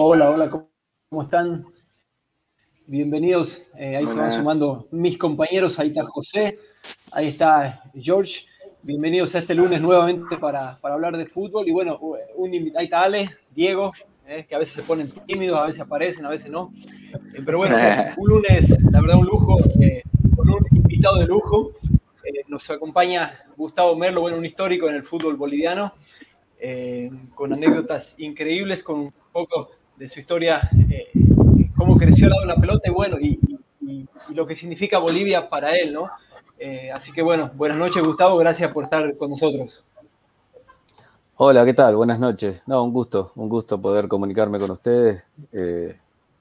Hola, hola, ¿cómo están? Bienvenidos. Eh, ahí se van sumando mis compañeros. Ahí está José, ahí está George. Bienvenidos a este lunes nuevamente para, hablar de fútbol. Y bueno, un, ahí está Ale, Diego, eh, que a veces se ponen tímidos, a veces aparecen, a veces no. Eh, pero bueno, un lunes, la verdad, un lujo, con un invitado de lujo. nos acompaña Gustavo Merlo, bueno, un histórico en el fútbol boliviano, con anécdotas increíbles, con un poco de su historia cómo creció al lado de la pelota y bueno, y, lo que significa Bolivia para él, ¿no? Eh, así que bueno, buenas noches Gustavo, gracias por estar con nosotros. Hola, ¿qué tal? Buenas noches. No, un gusto, un gusto poder comunicarme con ustedes. Eh,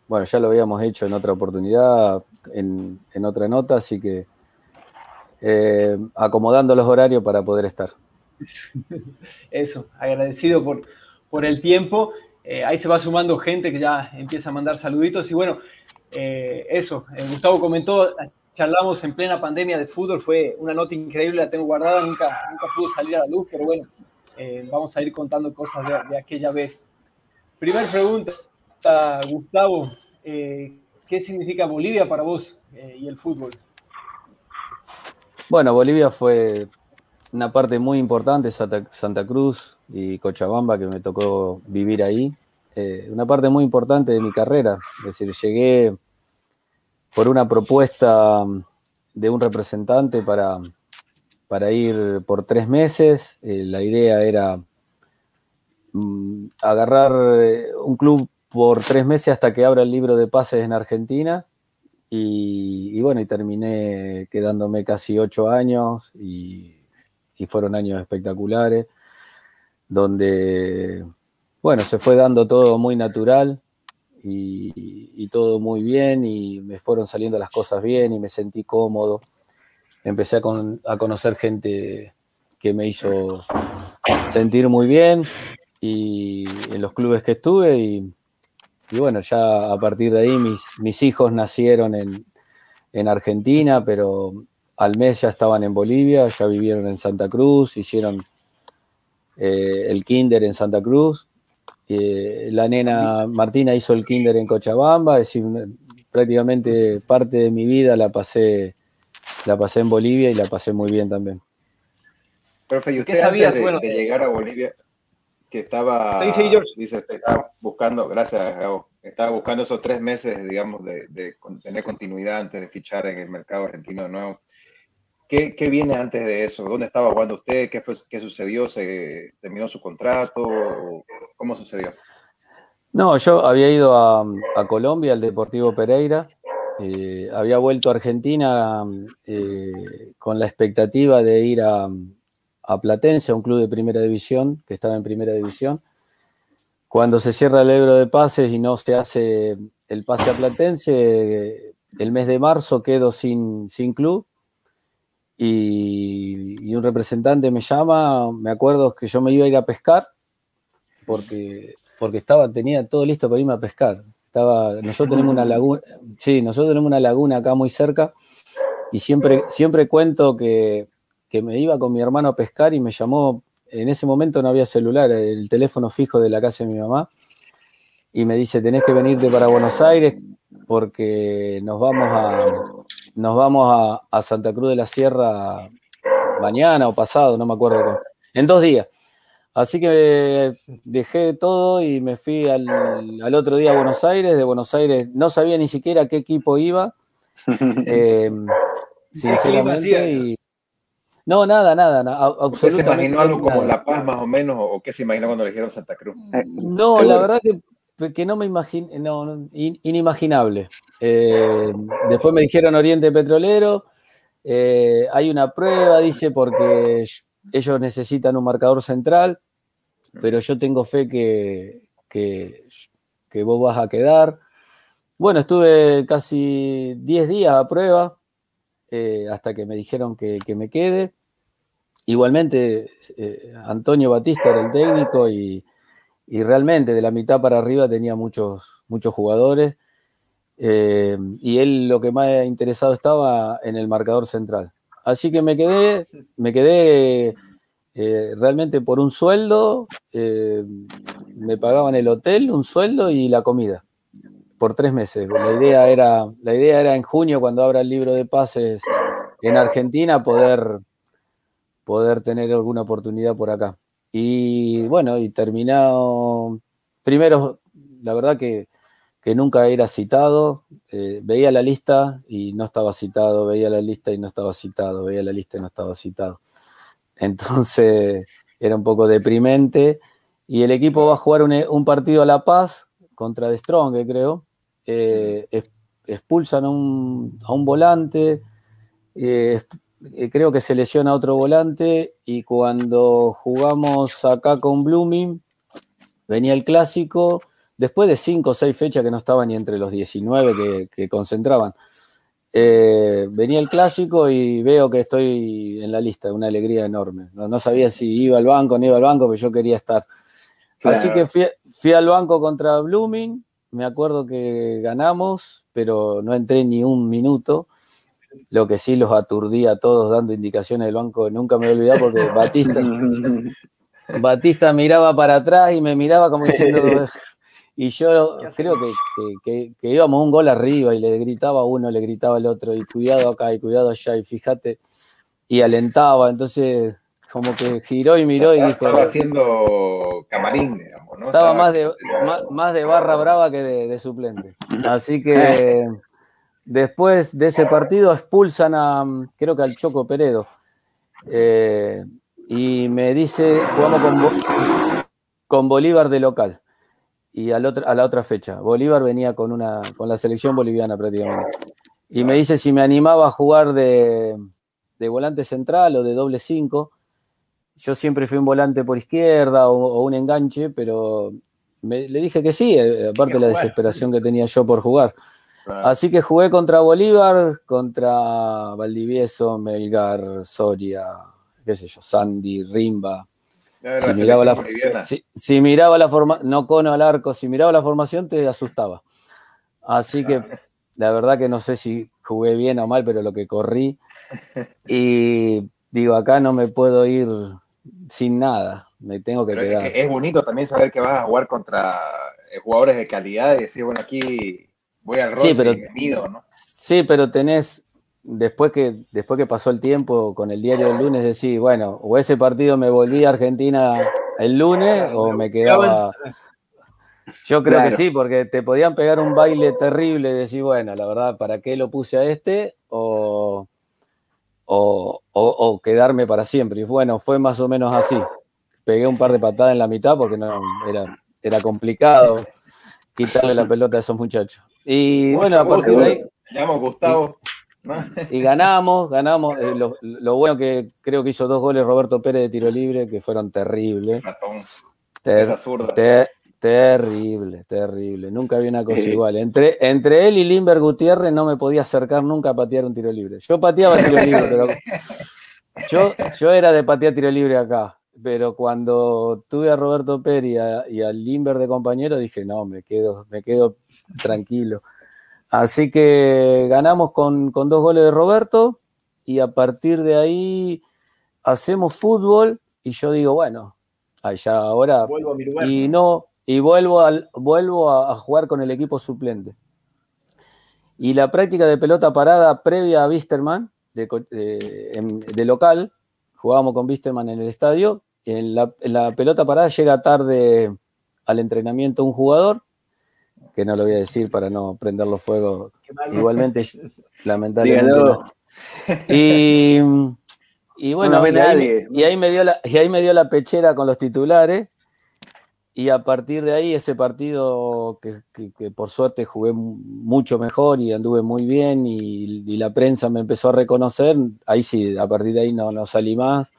bueno, ya lo habíamos hecho en otra oportunidad, en, otra nota, así que eh, acomodando los horarios para poder estar. Eso, agradecido por, por el tiempo. Eh, ahí se va sumando gente que ya empieza a mandar saluditos. Y bueno, eh, eso, eh, Gustavo comentó, charlamos en plena pandemia de fútbol, fue una nota increíble, la tengo guardada, nunca, nunca pudo salir a la luz, pero bueno, vamos a ir contando cosas de, aquella vez. Primera pregunta, Gustavo, ¿qué significa Bolivia para vos y el fútbol? Bueno, Bolivia fue una parte muy importante, Santa, Cruz y Cochabamba, que me tocó vivir ahí. Eh, una parte muy importante de mi carrera. Es decir, llegué por una propuesta de un representante para, para ir por tres meses. Eh, la idea era mm, agarrar eh, un club por tres meses hasta que abra el libro de pases en Argentina. Y, bueno, y terminé quedándome casi ocho años y y fueron años espectaculares, donde, bueno, se fue dando todo muy natural y, todo muy bien y me fueron saliendo las cosas bien y me sentí cómodo. Empecé a, conocer gente que me hizo sentir muy bien y en los clubes que estuve y, bueno, ya a partir de ahí mis, hijos nacieron en, en Argentina, pero al mes ya estaban en Bolivia, ya vivieron en Santa Cruz, hicieron eh, el kinder en Santa Cruz. Eh, la nena Martina hizo el kinder en Cochabamba, es decir, prácticamente parte de mi vida la pasé, la pasé en Bolivia y la pasé muy bien también. Profe, ¿y usted ¿Qué sabías, de, de, llegar a Bolivia, que estaba, dice, estaba buscando, gracias, estaba buscando esos tres meses, digamos, de, de, tener continuidad antes de fichar en el mercado argentino de nuevo. ¿Qué, viene antes de eso? ¿Dónde estaba jugando usted? ¿Qué, fue, qué sucedió? ¿Se terminó su contrato? ¿Cómo sucedió? No, yo había ido a, Colombia, al Deportivo Pereira. Eh, había vuelto a Argentina eh, con la expectativa de ir a, Platense, a un club de primera división, que estaba en primera división. Cuando se cierra el Ebro de pases y no se hace el pase a Platense, el mes de marzo quedo sin, sin club y, un representante me llama, me acuerdo que yo me iba a ir a pescar porque, porque estaba, tenía todo listo para irme a pescar. Estaba, nosotros tenemos una laguna, sí, nosotros tenemos una laguna acá muy cerca y siempre, siempre cuento que, que me iba con mi hermano a pescar y me llamó, en ese momento no había celular, el teléfono fijo de la casa de mi mamá, y me dice, tenés que venirte para Buenos Aires porque nos vamos a, nos vamos a, Santa Cruz de la Sierra mañana o pasado, no me acuerdo, en dos días. Así que dejé todo y me fui al, otro día a Buenos Aires. De Buenos Aires no sabía ni siquiera qué equipo iba. Eh, sinceramente. No, nada, nada, nada ¿Usted se imaginó algo como La Paz más o menos? ¿O qué se imaginó cuando le dijeron Santa Cruz? No, la verdad que que no me imagino, no, inimaginable. Eh, después me dijeron Oriente Petrolero, eh, hay una prueba, dice, porque ellos necesitan un marcador central, pero yo tengo fe que, que, vos vas a quedar. Bueno, estuve casi 10 días a prueba eh, hasta que me dijeron que, que me quede. Igualmente, Antonio Batista era el técnico y y realmente de la mitad para arriba tenía muchos, muchos jugadores. Eh, y él lo que más interesado estaba en el marcador central. Así que me quedé, me quedé eh, realmente por un sueldo, eh, me pagaban el hotel, un sueldo y la comida por tres meses. La idea era, la idea era en junio, cuando abra el libro de pases en Argentina, poder, poder tener alguna oportunidad por acá. Y bueno, y terminado, primero, la verdad que, nunca era citado, eh, veía la lista y no estaba citado, veía la lista y no estaba citado, veía la lista y no estaba citado. Entonces era un poco deprimente. Y el equipo va a jugar un, partido a La Paz contra The Strong, creo. Eh, expulsan a un, volante, eh, eh, creo que se lesiona a otro volante. Y cuando jugamos acá con Blooming, venía el clásico, después de cinco o seis fechas que no estaban ni entre los 19 que, concentraban, venía el clásico y veo que estoy en la lista, una alegría enorme. No, sabía si iba al banco o no iba al banco, pero yo quería estar. Así que fui, fui, al banco contra Blooming me acuerdo que ganamos, pero no entré ni un minuto. Lo que sí los aturdía a todos dando indicaciones del banco, nunca me voy a olvidar porque Batista, Batista miraba para atrás y me miraba como diciendo. Y yo creo que, que, íbamos un gol arriba y le gritaba a uno, le gritaba al otro, y cuidado acá y cuidado allá, y fíjate, y alentaba. Entonces, como que giró y miró y dijo. Estaba haciendo camarín, estaba, más, de, más, de barra brava que de, suplente. Así que después de ese partido expulsan a, creo que al Choco Peredo. Eh, y me dice, jugamos con, con Bolívar de local. Y al otro, a la otra fecha. Bolívar venía con, una, con la selección boliviana prácticamente. Y me dice si me animaba a jugar de, de volante central o de doble cinco yo siempre fui un volante por izquierda o, un enganche, pero le dije que sí, eh, aparte de la desesperación que tenía yo por jugar. Así que jugué contra Bolívar, contra Valdivieso, Melgar, Soria, qué sé yo, Sandy, Rimba. Si miraba, la, si, miraba, la, forma, no cono al arco, si miraba la formación te asustaba. Así que la verdad que no sé si jugué bien o mal, pero lo que corrí. Y digo, acá no me puedo ir sin nada, me tengo que quedar. Es, bonito también saber que vas a jugar contra eh, jugadores de calidad y decir, bueno, aquí voy al roce sí, pero, y me mido, ¿no? Sí, pero tenés, después que, después que pasó el tiempo con el diario del lunes, decís, bueno, o ese partido me volví a Argentina el lunes o me quedaba... Yo creo que sí, porque te podían pegar un baile terrible y decir, bueno, la verdad, ¿para qué lo puse a este? O, o, quedarme para siempre. Y bueno, fue más o menos así. Pegué un par de patadas en la mitad porque no, era, era complicado quitarle la pelota a esos muchachos. Y bueno, a partir de ahí. Llamo Gustavo. Y, ganamos, ganamos. Eh, lo, bueno que creo que hizo dos goles Roberto Pérez de tiro libre, que fueron terribles. Terrible, terrible. Nunca vi una cosa igual. Entre, entre él y Limber Gutiérrez no me podía acercar nunca a patear un tiro libre. Yo pateaba tiro libre, pero yo, yo era de patear tiro libre acá. Pero cuando tuve a Roberto Peri y, a, Limber de compañero, dije, no, me quedo, me quedo tranquilo. Así que ganamos con, con dos goles de Roberto y a partir de ahí hacemos fútbol y yo digo, bueno, allá ahora. y no, y vuelvo, al, vuelvo a, jugar con el equipo suplente. Y la práctica de pelota parada previa a Wisterman, de, local, jugábamos con Wisterman en el estadio, en la, pelota parada llega tarde al entrenamiento un jugador, que no lo voy a decir para no prender los fuegos, igualmente, lamentablemente. Y, y bueno, y, ahí, y, ahí, me dio la, y ahí me dio la pechera con los titulares. Y a partir de ahí, ese partido que, por suerte jugué mucho mejor y anduve muy bien y, la prensa me empezó a reconocer, ahí sí, a partir de ahí no, no salí más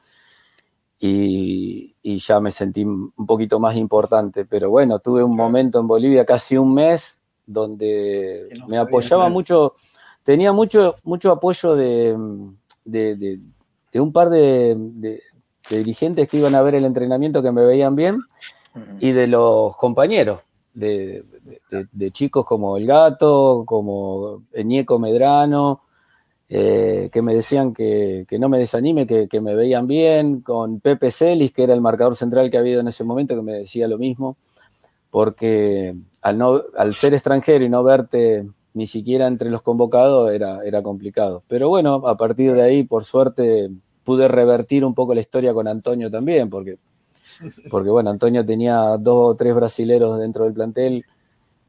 y, ya me sentí un poquito más importante. Pero bueno, tuve un momento en Bolivia, casi un mes, donde me apoyaba mucho, tenía mucho, mucho apoyo de, un par de dirigentes que iban a ver el entrenamiento que me veían bien y de los compañeros, de, chicos como El Gato, como Eñeco Medrano, eh, que me decían que, no me desanime, que, me veían bien, con Pepe Celis, que era el marcador central que había en ese momento, que me decía lo mismo. porque al, no, al ser extranjero y no verte ni siquiera entre los convocados era, era complicado. Pero bueno, a partir de ahí, por suerte, pude revertir un poco la historia con Antonio también, porque, porque bueno, Antonio tenía dos o tres brasileros dentro del plantel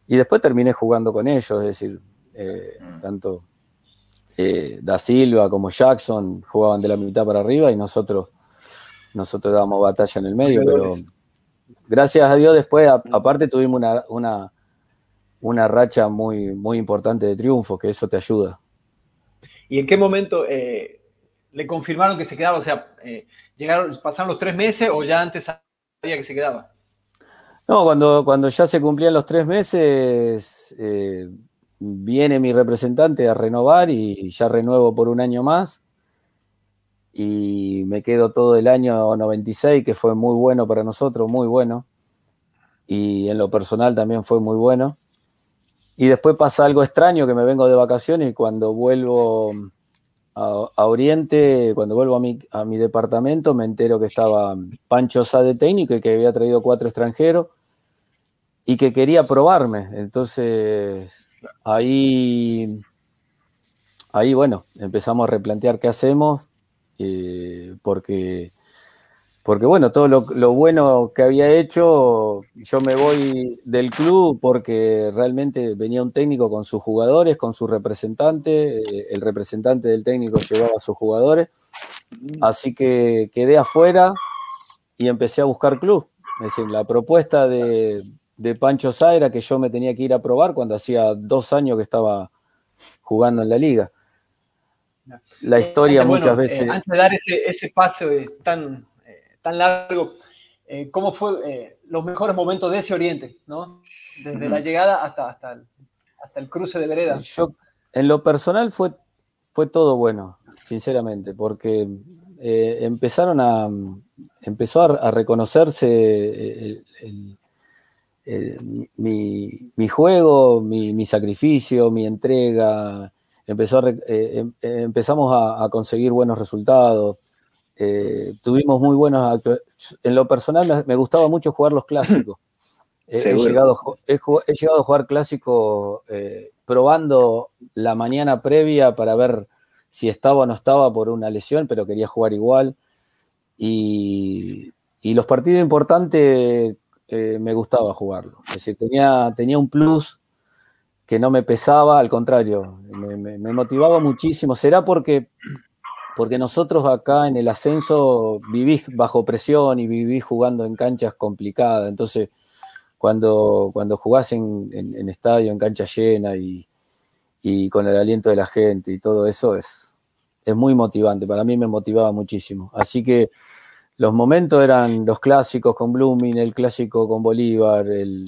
y después terminé jugando con ellos, es decir, eh, mm. tanto eh, Da Silva como Jackson jugaban de la mitad para arriba y nosotros, nosotros dábamos batalla en el medio, pero gracias a Dios después, aparte tuvimos una, una una racha muy, muy importante de triunfo, que eso te ayuda. ¿Y en qué momento eh, le confirmaron que se quedaba? O sea, eh, llegaron, ¿pasaron los tres meses o ya antes sabía que se quedaba? No, cuando, cuando ya se cumplían los tres meses, eh, viene mi representante a renovar y ya renuevo por un año más. Y me quedo todo el año 96, que fue muy bueno para nosotros, muy bueno. Y en lo personal también fue muy bueno. Y después pasa algo extraño que me vengo de vacaciones y cuando vuelvo a, Oriente, cuando vuelvo a mi, a mi, departamento, me entero que estaba Pancho Sá de técnico y que había traído cuatro extranjeros y que quería probarme. Entonces, ahí, ahí bueno, empezamos a replantear qué hacemos, eh, porque porque bueno, todo lo, bueno que había hecho, yo me voy del club porque realmente venía un técnico con sus jugadores, con su representante, eh, el representante del técnico llevaba a sus jugadores, así que quedé afuera y empecé a buscar club. Es decir, la propuesta de, Pancho Sá era que yo me tenía que ir a probar cuando hacía dos años que estaba jugando en la liga. La eh, historia muchas eh, veces... antes de dar ese, ese paso tan tan largo, eh, ¿cómo fue eh, los mejores momentos de ese Oriente, ¿no? Desde la llegada hasta, hasta, el, hasta el cruce de vereda. Yo, en lo personal fue, fue todo bueno, sinceramente, porque eh, empezaron a, empezó a, reconocerse mi, juego, mi, sacrificio, mi entrega. Empezó em, empezamos a, a, conseguir buenos resultados. Eh, tuvimos muy buenos En lo personal me gustaba mucho jugar los clásicos. he, llegado, a jugar clásicos eh, probando la mañana previa para ver si estaba o no estaba por una lesión, pero quería jugar igual. Y, los partidos importantes eh, me gustaba jugarlo. Es tenía, tenía un plus que no me pesaba, al contrario, me motivaba muchísimo. Será porque porque nosotros acá en el ascenso vivís bajo presión y vivís jugando en canchas complicadas, entonces cuando, cuando jugás en, estadio, en cancha llena y, con el aliento de la gente y todo eso es, es muy motivante, para mí me motivaba muchísimo. Así que los momentos eran los clásicos con Blooming, el clásico con Bolívar, el,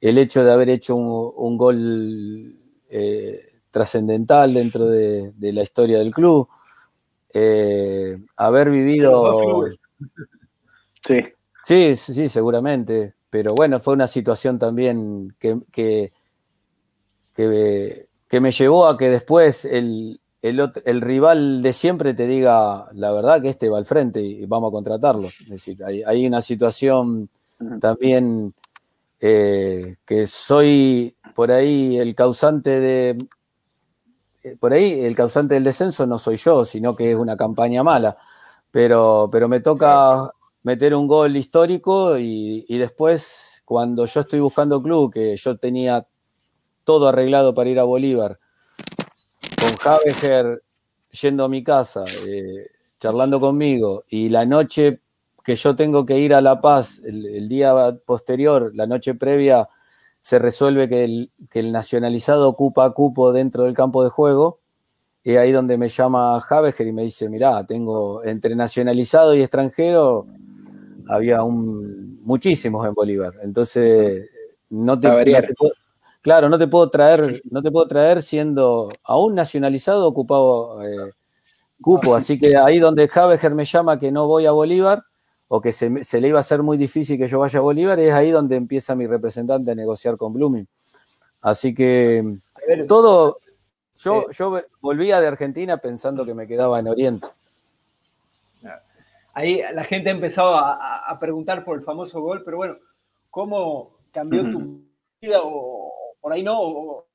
hecho de haber hecho un, gol eh, trascendental dentro de, la historia del club, eh, haber vivido... Sí. sí. Sí, seguramente. Pero bueno, fue una situación también que, que, que, me llevó a que después el, el, rival de siempre te diga la verdad que este va al frente y vamos a contratarlo. Es decir, hay, una situación también eh, que soy por ahí el causante de, eh, por ahí el causante del descenso no soy yo, sino que es una campaña mala. Pero, pero me toca meter un gol histórico y, después, cuando yo estoy buscando club, que yo tenía todo arreglado para ir a Bolívar, con Javeger yendo a mi casa, eh, charlando conmigo, y la noche que yo tengo que ir a La Paz, el día posterior, la noche previa, se resuelve que el, nacionalizado ocupa cupo dentro del campo de juego. Y ahí donde me llama Javeger y me dice, mirá, tengo entre nacionalizado y extranjero, había un, muchísimos en Bolívar. Entonces, no te, puedo, claro, no te puedo traer, no te puedo traer siendo aún nacionalizado ocupado eh, cupo. Así que ahí donde Javeger me llama que no voy a Bolívar, o que se, le iba a hacer muy difícil que yo vaya a Bolívar, es ahí donde empieza mi representante a negociar con Blooming. Así que todo, yo, eh, yo volvía de Argentina pensando que me quedaba en Oriente. Ahí la gente ha empezado a, preguntar por el famoso gol, pero bueno, ¿cómo cambió tu vida o, por ahí no? O,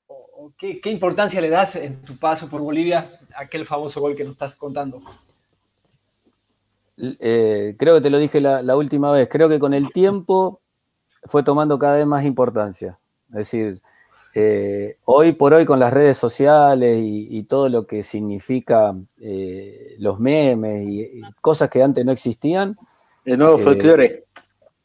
qué, importancia le das en tu paso por Bolivia a aquel famoso gol que nos estás contando? Eh, creo que te lo dije la, última vez, creo que con el tiempo fue tomando cada vez más importancia. Es decir, eh, hoy por hoy con las redes sociales y, todo lo que significa eh, los memes y, cosas que antes no existían. El nuevo folclore.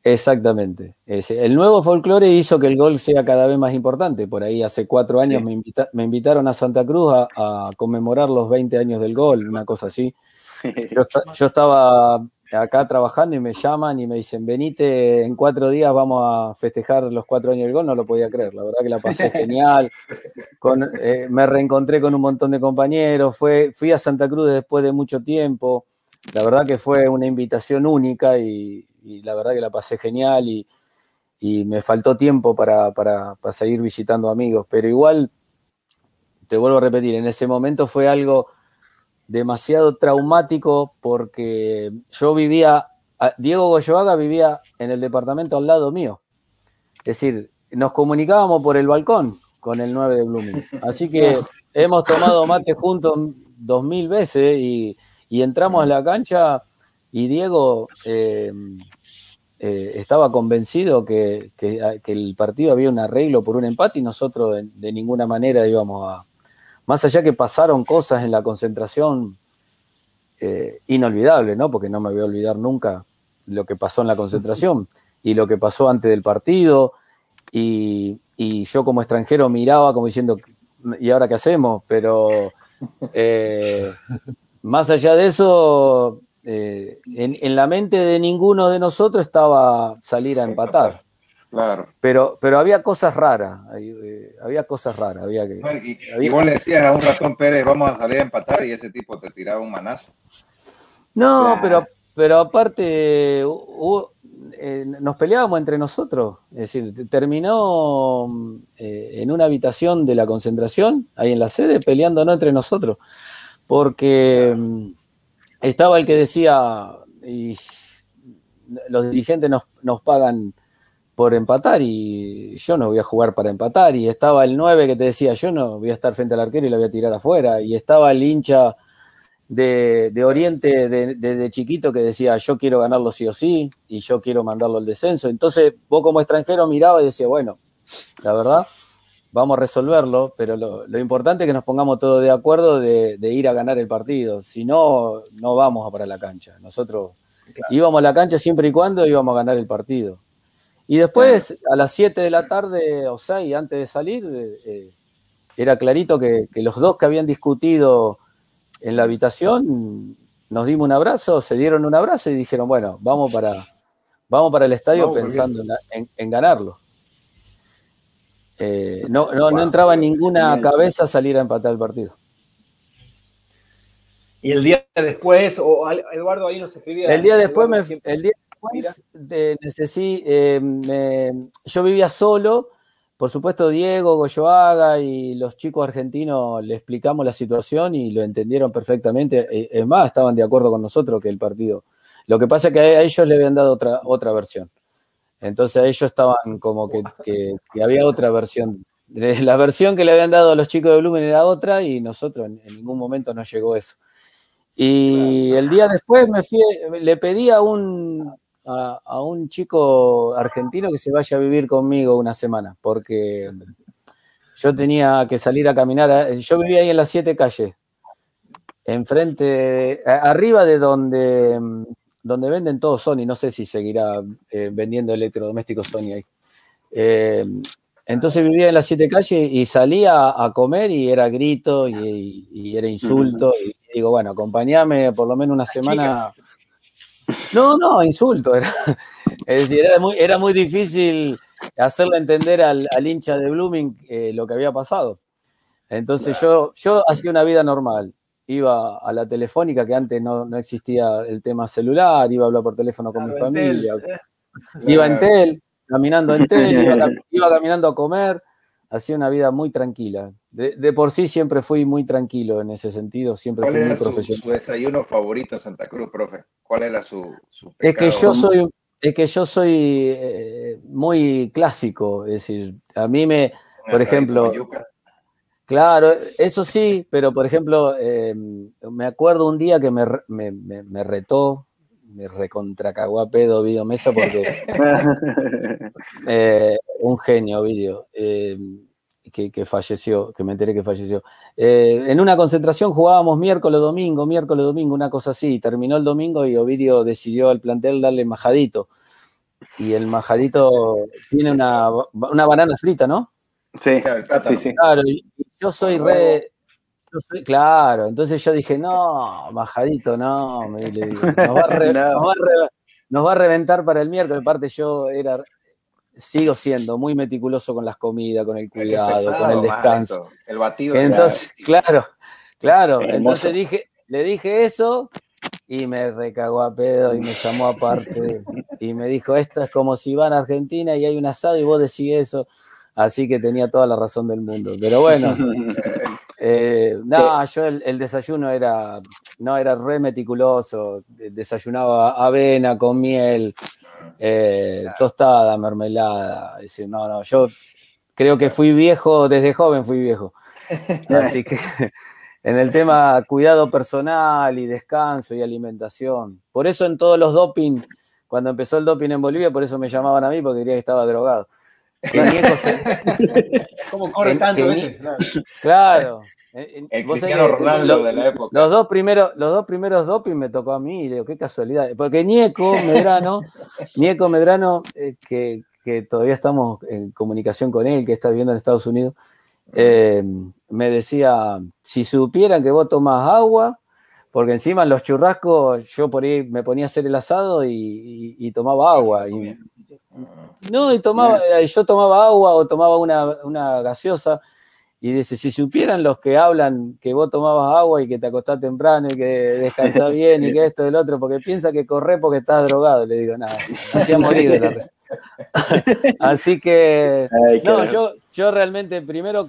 Exactamente. el nuevo folclore hizo que el gol sea cada vez más importante. Por ahí hace cuatro años me, invitaron a Santa Cruz a, conmemorar los 20 años del gol, una cosa así. Yo, estaba acá trabajando y me llaman y me dicen, venite en cuatro días, vamos a festejar los cuatro años del gol. No lo podía creer, la verdad que la pasé genial. Eh, me reencontré con un montón de compañeros, fue, fui a Santa Cruz después de mucho tiempo. La verdad que fue una invitación única y, y la verdad que la pasé genial y, me faltó tiempo para, seguir visitando amigos, pero igual, te vuelvo a repetir, en ese momento fue algo demasiado traumático porque yo vivía, Diego Goyoaga vivía en el departamento al lado mío. Es decir, nos comunicábamos por el balcón con el 9 de Blooming. Así que hemos tomado mate juntos dos mil veces y, entramos a la cancha y Diego eh, eh, estaba convencido que, el partido había un arreglo por un empate y nosotros de, ninguna manera íbamos a... Más allá que pasaron cosas en la concentración eh, inolvidables, ¿no? Porque no me voy a olvidar nunca lo que pasó en la concentración y lo que pasó antes del partido. Y, yo como extranjero miraba como diciendo, ¿y ahora qué hacemos? Pero eh, más allá de eso, eh, en, la mente de ninguno de nosotros estaba salir a empatar. Claro. Pero, pero había cosas raras, eh, había cosas raras. Había que, y, vos le decías a un ratón Pérez, vamos a salir a empatar, y ese tipo te tiraba un manazo. No, pero, pero aparte, eh, nos peleábamos entre nosotros. Es decir, terminó en una habitación de la concentración, ahí en la sede, peleándonos entre nosotros. Porque estaba el que decía, y los dirigentes nos, pagan por empatar y yo no voy a jugar para empatar. Y estaba el 9 que te decía, yo no voy a estar frente al arquero y la voy a tirar afuera. Y estaba el hincha de, Oriente desde de, chiquito que decía, yo quiero ganarlo sí o sí y yo quiero mandarlo al descenso. Entonces vos como extranjero mirabas y decías, bueno, la verdad vamos a resolverlo, pero lo, importante es que nos pongamos todos de acuerdo de, ir a ganar el partido. Si no, no vamos a para la cancha. Nosotros íbamos a la cancha siempre y cuando íbamos a ganar el partido. Y después, a las 7 de la tarde o 6, antes de salir, eh, era clarito que, los dos que habían discutido en la habitación nos dimos un abrazo, se dieron un abrazo y dijeron, bueno, vamos para, vamos para el estadio pensando en ganarlo. Eh, no, no, entraba en ninguna cabeza salir a empatar el partido. Y el día después, o Eduardo ahí nos escribía. El día después, me, el día después de, eh, yo vivía solo. Por supuesto, Diego, Goyoaga y los chicos argentinos le explicamos la situación y lo entendieron perfectamente. Eh, es más, estaban de acuerdo con nosotros que el partido. Lo que pasa es que a ellos le habían dado otra, otra versión. Entonces ellos estaban como que, había otra versión. La versión que le habían dado a los chicos de Blumen era otra y nosotros en, ningún momento nos llegó eso. Y el día después me le pedí a un, a, un chico argentino que se vaya a vivir conmigo una semana, porque yo tenía que salir a caminar. Yo vivía ahí en las siete calles, enfrente, arriba de donde donde venden todo Sony, no sé si seguirá eh, vendiendo electrodomésticos Sony ahí. Eh, entonces vivía en las siete calles y salía a comer y era grito y, era insulto. Y digo, bueno, acompañame por lo menos una semana. No, no, insulto. Era, es decir, era muy, era muy difícil hacerle entender al, hincha de Blooming eh, lo que había pasado. Entonces yo, yo hacía una vida normal iba a la telefónica, que antes no, existía el tema celular, iba a hablar por teléfono con mi familia, iba en tel, caminando en tel, iba, caminando a comer, hacía una vida muy tranquila. De, por sí siempre fui muy tranquilo en ese sentido, siempre fui muy profesional. Su, su, desayuno favorito en Santa Cruz, profe? ¿Cuál era su, Es que yo soy, es que yo soy eh, muy clásico, es decir, a mí me, por ejemplo, claro, eso sí, pero por ejemplo, em, me acuerdo un día que me, me, retó, me recontracagó a pedo Video Mesa porque eh, un genio Video. Em, que, falleció, que me enteré que falleció. Eh, en una concentración jugábamos miércoles, domingo, miércoles, domingo, una cosa así. Terminó el domingo y Ovidio decidió al plantel darle majadito. Y el majadito tiene una, una banana frita, ¿no? Sí, sí, sí. Claro, yo soy re. Yo soy, claro, entonces yo dije, no, majadito, no, me, le digo, nos, va a nos va a reventar para el miércoles. Aparte, yo era sigo siendo muy meticuloso con las comidas, con el cuidado, con el descanso. el batido. Entonces, claro, claro. Entonces dije, le dije eso y me recagó a pedo y me llamó aparte y me dijo, esto es como si van a Argentina y hay un asado y vos decís eso. Así que tenía toda la razón del mundo. Pero bueno, eh, no, yo el, desayuno era, no, era re meticuloso. Desayunaba avena con miel, eh, tostada, mermelada. no, no, yo creo que fui viejo, desde joven fui viejo. Así que en el tema cuidado personal y descanso y alimentación. Por eso en todos los doping, cuando empezó el doping en Bolivia, por eso me llamaban a mí, porque quería que estaba drogado. ¿Cómo corre tanto? Claro. El Cristiano Ronaldo de la época. Los dos, primeros, los dos primeros doping me tocó a mí, y digo, qué casualidad. Porque Nieco Medrano, Nieco Medrano, eh, que, todavía estamos en comunicación con él, que está viviendo en Estados Unidos, eh, me decía, si supieran que vos tomás agua, porque encima en los churrascos yo por ahí me ponía a hacer el asado y, tomaba agua. Y, no, y tomaba, eh, yo tomaba agua o tomaba una, gaseosa. Y dice, si supieran los que hablan que vos tomabas agua y que te acostás temprano y que descansás bien y que esto y el otro, porque piensa que corre porque estás drogado, le digo, nada, hacía morir de la Así que, no, yo, yo realmente primero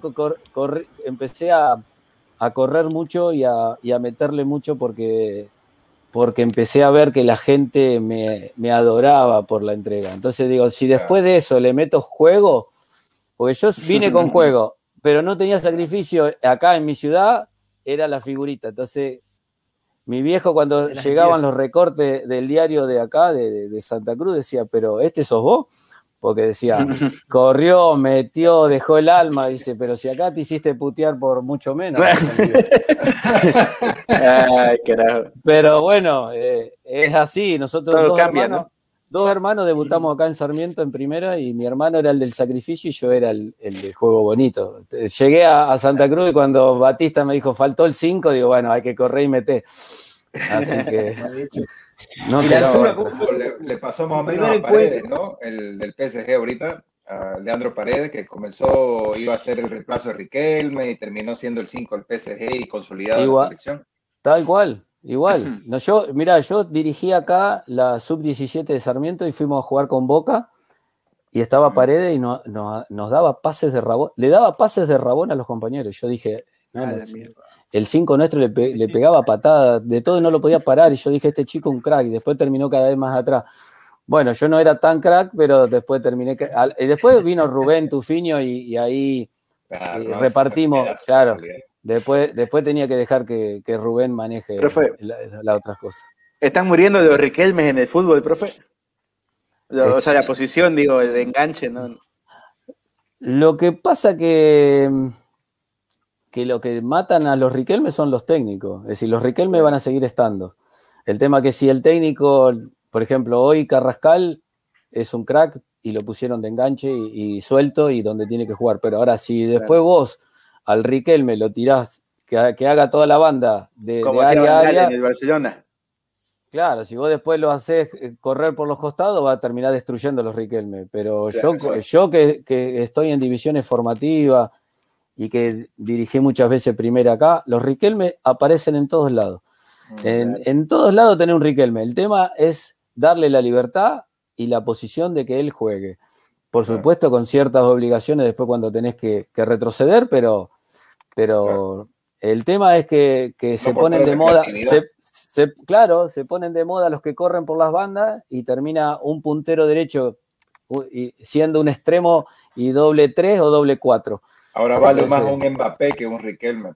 empecé a, correr mucho y a, y a meterle mucho porque porque empecé a ver que la gente me, adoraba por la entrega. Entonces digo, si después de eso le meto juego, porque yo vine con juego, pero no tenía sacrificio acá en mi ciudad, era la figurita. Entonces, mi viejo cuando llegaban los recortes del diario de acá, de, de Santa Cruz, decía, pero ¿este sos vos? Porque decía, corrió, metió, dejó el alma, dice, pero si acá te hiciste putear por mucho menos. pero bueno, eh, es así, nosotros dos, hermanos, dos hermanos debutamos acá en Sarmiento en primera y mi hermano era el del sacrificio y yo era el, del juego bonito. Llegué a, Santa Cruz y cuando Batista me dijo, faltó el 5, digo, bueno, hay que correr y meter. Así que... No, le, pasó más o menos a Paredes, ¿no? El del PSG ahorita, a Leandro Paredes, que comenzó, iba a ser el reemplazo de Riquelme y terminó siendo el 5 del PSG y consolidado en la selección. Tal cual, igual. No, yo, mira, yo dirigí acá la sub-17 de Sarmiento y fuimos a jugar con Boca y estaba Paredes y no, nos daba pases de rabón, le daba pases de rabón a los compañeros. Yo dije, no, el 5 nuestro le, pegaba patada, de todo no lo podía parar y yo dije, este chico un crack y después terminó cada vez más atrás. Bueno, yo no era tan crack, pero después terminé. Y después vino Rubén Tufiño y, ahí eh, repartimos, claro. Después, después tenía que dejar que, Rubén maneje las otras cosas. ¿Están muriendo de los Riquelmes en el fútbol, profe? O sea, la posición, digo, de enganche, ¿no? Lo que pasa que que lo que matan a los Riquelme son los técnicos. Es decir, los Riquelme van a seguir estando. El tema que si el técnico, por ejemplo, hoy Carrascal es un crack y lo pusieron de enganche y, suelto y donde tiene que jugar. Pero ahora, si después vos al Riquelme lo tirás, que, haga toda la banda de, Como área a área. En el Barcelona. Claro, si vos después lo haces eh, correr por los costados, va a terminar destruyendo a los Riquelme. Pero yo, yo que, que, estoy en divisiones formativas, y que dirigí muchas veces primero acá, los Riquelme aparecen en todos lados. En, todos lados tiene un Riquelme. El tema es darle la libertad y la posición de que él juegue. Por supuesto, con ciertas obligaciones después cuando tenés que, retroceder, pero, pero el tema es que, se ponen de moda, claro, se ponen de moda los que corren por las bandas y termina un puntero derecho siendo un extremo y doble 3 o doble 4. Ahora vale más un Mbappé que un Riquelme.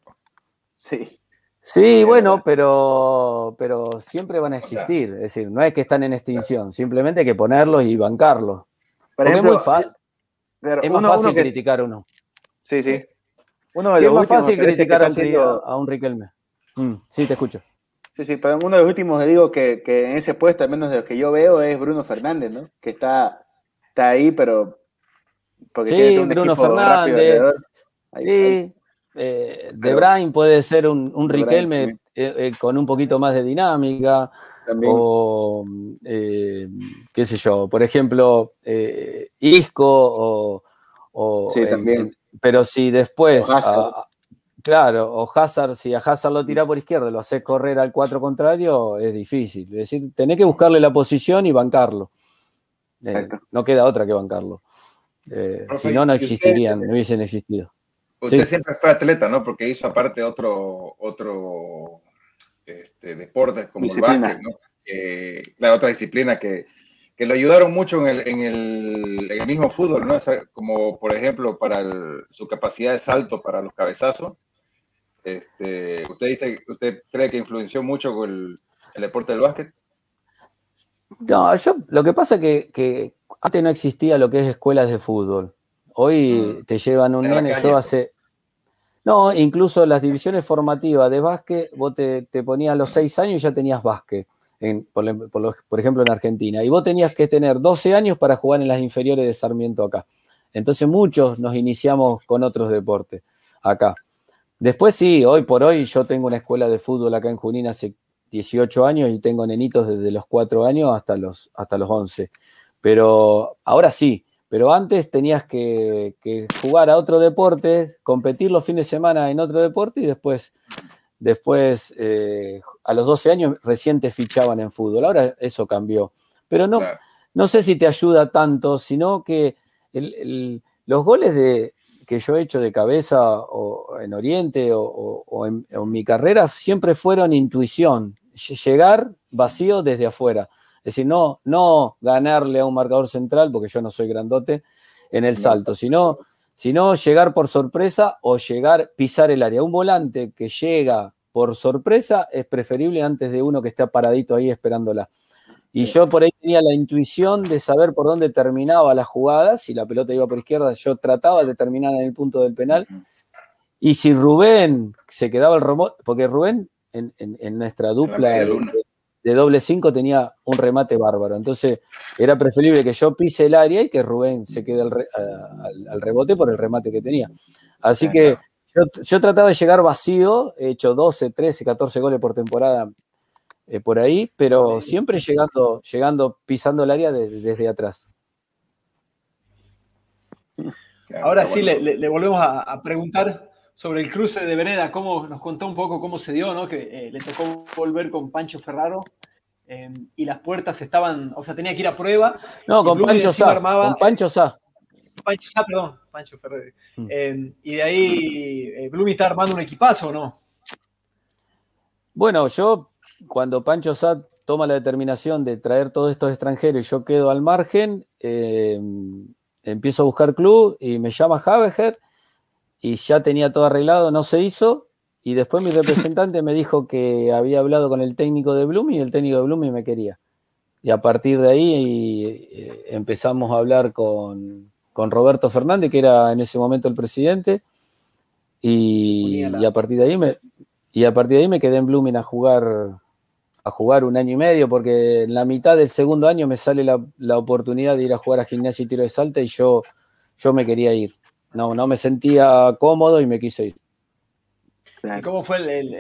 Sí. Sí, bueno, pero, pero siempre van a existir. es decir, no es que están en extinción, simplemente hay que ponerlos y bancarlos. es, muy es más fácil criticar uno. Sí, sí. Uno es más fácil criticar a un Riquelme. Mm, sí, te escucho. Sí, sí, pero uno de los últimos, digo, que, que, en ese puesto, al menos de los que yo veo, es Bruno Fernández, ¿no? Que está, está ahí, pero... Porque sí, Bruno Fernández. sí, eh, De Bruyne puede ser un, un Riquelme eh, eh, con un poquito más de dinámica. O, qué sé yo, por ejemplo, Isco o... sí, también. Pero si después... Claro, o Hazard, si a Hazard lo tira por izquierda lo hace correr al cuatro contrario, es difícil. Es decir, tenés que buscarle la posición y bancarlo. No queda otra que bancarlo. Eh, si no, no existirían, no hubiesen existido. Usted siempre fue atleta, ¿no? Porque hizo aparte otro, otro este, deporte como el básquet, ¿no? la otra disciplina que, que lo ayudaron mucho en el, en el, en el mismo fútbol, ¿no? como por ejemplo para su capacidad de salto para los cabezazos este, ¿Usted dice, usted cree que influenció mucho con el, deporte del básquet? No, yo lo que pasa es que, antes no existía lo que es escuelas de fútbol. Hoy mm. te llevan un nene, yo hace. No, incluso las divisiones formativas de básquet, vos te, ponías a los seis años y ya tenías básquet, por, ejemplo en Argentina. Y vos tenías que tener 12 años para jugar en las inferiores de Sarmiento acá. Entonces muchos nos iniciamos con otros deportes acá. Después sí, hoy por hoy yo tengo una escuela de fútbol acá en Junín hace 18 años y tengo nenitos desde los 4 años hasta los, hasta los 11. Pero ahora sí, pero antes tenías que, jugar a otro deporte, competir los fines de semana en otro deporte y después, después eh, a los 12 años recién te fichaban en fútbol. Ahora eso cambió. Pero no, no sé si te ayuda tanto, sino que los goles de, que yo he hecho de cabeza o en Oriente o, en, mi carrera siempre fueron intuición, llegar vacío desde afuera. Es decir, no, no ganarle a un marcador central, porque yo no soy grandote, en el salto, sino, sino llegar por sorpresa o llegar, pisar el área. Un volante que llega por sorpresa es preferible antes de uno que está paradito ahí esperándola. Y yo por ahí tenía la intuición de saber por dónde terminaba la jugada. Si la pelota iba por izquierda, yo trataba de terminar en el punto del penal. Y si Rubén se quedaba el remate, porque Rubén en, nuestra dupla de, doble cinco tenía un remate bárbaro. Entonces era preferible que yo pise el área y que Rubén se quede al, rebote por el remate que tenía. Así que yo, yo, trataba de llegar vacío, he hecho 12, 13, 14 goles por temporada eh, por ahí, pero siempre llegando, llegando pisando el área desde atrás. Ahora sí, le, volvemos a, preguntar sobre el cruce de Vereda, cómo nos contó un poco cómo se dio, ¿no? Que eh, le tocó volver con Pancho Ferraro em, y las puertas estaban, o sea, tenía que ir a prueba. No, con Pancho Sá. con Pancho Sá. Pancho Sá, perdón, Pancho Ferraro. Mm. Em, y de ahí eh, Blumi está armando un equipazo, ¿no? Bueno, yo cuando Pancho Sat toma la determinación de traer todos estos extranjeros y yo quedo al margen, eh, empiezo a buscar club y me llama Habeger y ya tenía todo arreglado, no se hizo. Y después mi representante me dijo que había hablado con el técnico de Bloom y el técnico de Bloom me quería. Y a partir de ahí eh, empezamos a hablar con, Roberto Fernández, que era en ese momento el presidente. Y, a partir de ahí me, y a partir de ahí me quedé en Blooming a jugar a jugar un año y medio, porque en la mitad del segundo año me sale la, oportunidad de ir a jugar a gimnasia y tiro de salta y yo, yo me quería ir. No, no me sentía cómodo y me quise ir. ¿Y cómo fue el,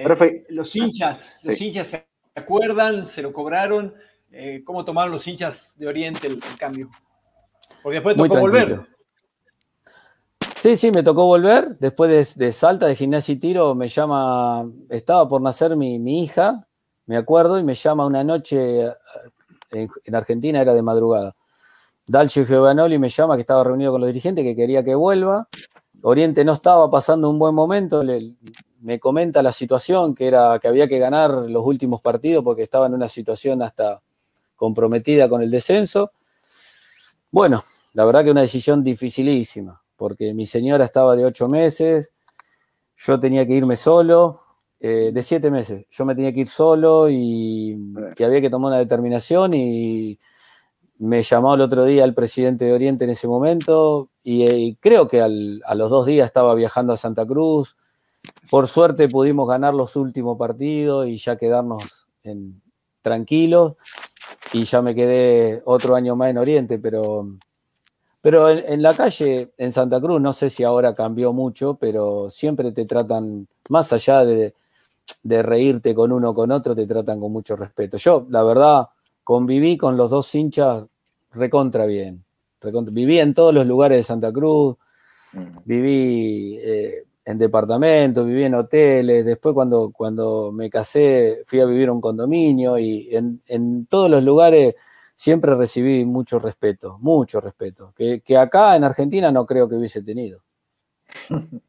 los hinchas? ¿Los hinchas se acuerdan? ¿Se lo cobraron? Eh, ¿Cómo tomaron los hinchas de Oriente el, cambio? Porque después tocó volver. Sí, sí, me tocó volver. Después de, Salta, de gimnasia y tiro, me llama, estaba por nacer mi, mi hija, me acuerdo, y me llama una noche eh, en, Argentina, era de madrugada. Dalcio Giovanoli me llama que estaba reunido con los dirigentes, que quería que vuelva. Oriente no estaba pasando un buen momento, me comenta la situación, que era que había que ganar los últimos partidos porque estaba en una situación hasta comprometida con el descenso. Bueno, la verdad que una decisión dificilísima, porque mi señora estaba de ocho meses, yo tenía que irme solo, eh, de siete meses, yo me tenía que ir solo y, y había que tomar una determinación y me llamó el otro día el presidente de Oriente en ese momento y, eh, creo que a los dos días estaba viajando a Santa Cruz. Por suerte pudimos ganar los últimos partidos y ya quedarnos en, tranquilos y ya me quedé otro año más en Oriente, pero, pero en, la calle, en Santa Cruz, no sé si ahora cambió mucho, pero siempre te tratan, más allá de, de reírte con uno con otro, te tratan con mucho respeto. Yo, la verdad, conviví con los dos hinchas recontra bien. Viví en todos los lugares de Santa Cruz, viví eh, en departamentos, viví en hoteles, después cuando, cuando me casé fui a vivir a un condominio y en, todos los lugares siempre recibí mucho respeto, mucho respeto, que, acá en Argentina no creo que hubiese tenido.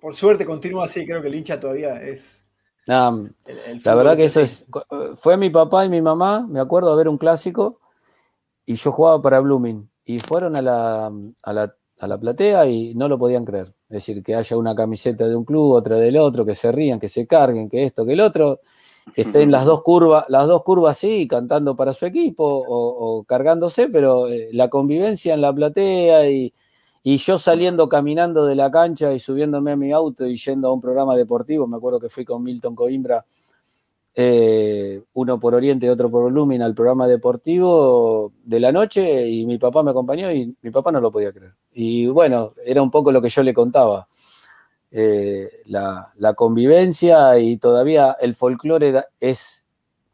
Por suerte continúa así, creo que el hincha todavía es... la verdad que eso es... Fue mi papá y mi mamá, me acuerdo a ver un clásico y yo jugaba para Blooming y fueron a la, a, la, a la, platea y no lo podían creer. Es decir, que haya una camiseta de un club, otra del otro, que se rían, que se carguen, que esto, que el otro, estén las dos curvas, las dos curvas sí, cantando para su equipo o, cargándose, pero eh, la convivencia en la platea y, y yo saliendo caminando de la cancha y subiéndome a mi auto y yendo a un programa deportivo, me acuerdo que fui con Milton Coimbra eh, uno por Oriente y otro por Lumin al programa deportivo de la noche y mi papá me acompañó y mi papá no lo podía creer. Y bueno, era un poco lo que yo le contaba. Eh, la, convivencia y todavía el folclore es,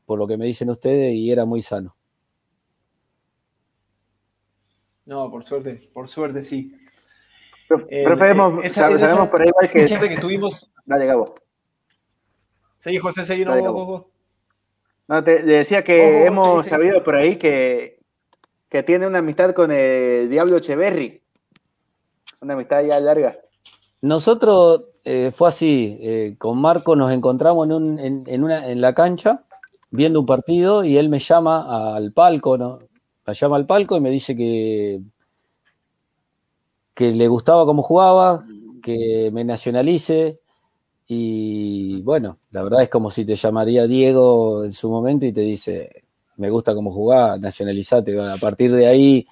por lo que me dicen ustedes, y era muy sano. No, por suerte, por suerte sí. Preferimos, eh, sabemos, por ahí que... Siempre que tuvimos... Dale, Gabo. Sí, José, seguí, no, te, decía que hemos sabido por ahí que, que tiene una amistad con el Diablo Echeverry. Una amistad ya larga. Nosotros eh, fue así, eh, con Marco nos encontramos en, un, en, una, en la cancha viendo un partido y él me llama al palco, ¿no? Llama al palco y me dice que, que le gustaba cómo jugaba, que me nacionalice, y bueno, la verdad es como si te llamaría Diego en su momento y te dice, me gusta cómo jugás, nacionalizate. a partir de ahí,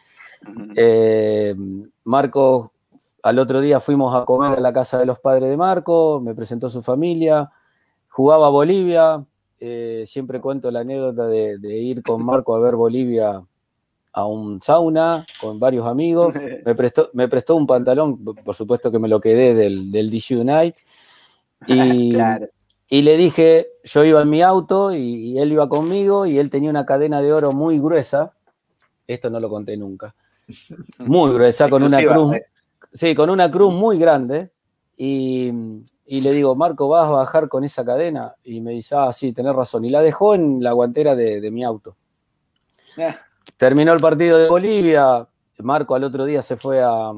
eh, Marco, al otro día fuimos a comer a la casa de los padres de Marco, me presentó su familia, jugaba Bolivia, eh, siempre cuento la anécdota de, ir con Marco a ver Bolivia a un sauna con varios amigos, me prestó, me prestó un pantalón, por supuesto que me lo quedé del, del DC United, Y, le dije, yo iba en mi auto y, él iba conmigo y él tenía una cadena de oro muy gruesa. Esto no lo conté nunca. Muy gruesa, con una cruz. Eh. Sí, con una cruz muy grande. Y, le digo, Marco, ¿vas a bajar con esa cadena? Y me dice, ah, sí, tenés razón. Y la dejó en la guantera de, mi auto. Terminó el partido de Bolivia. Marco al otro día se fue a,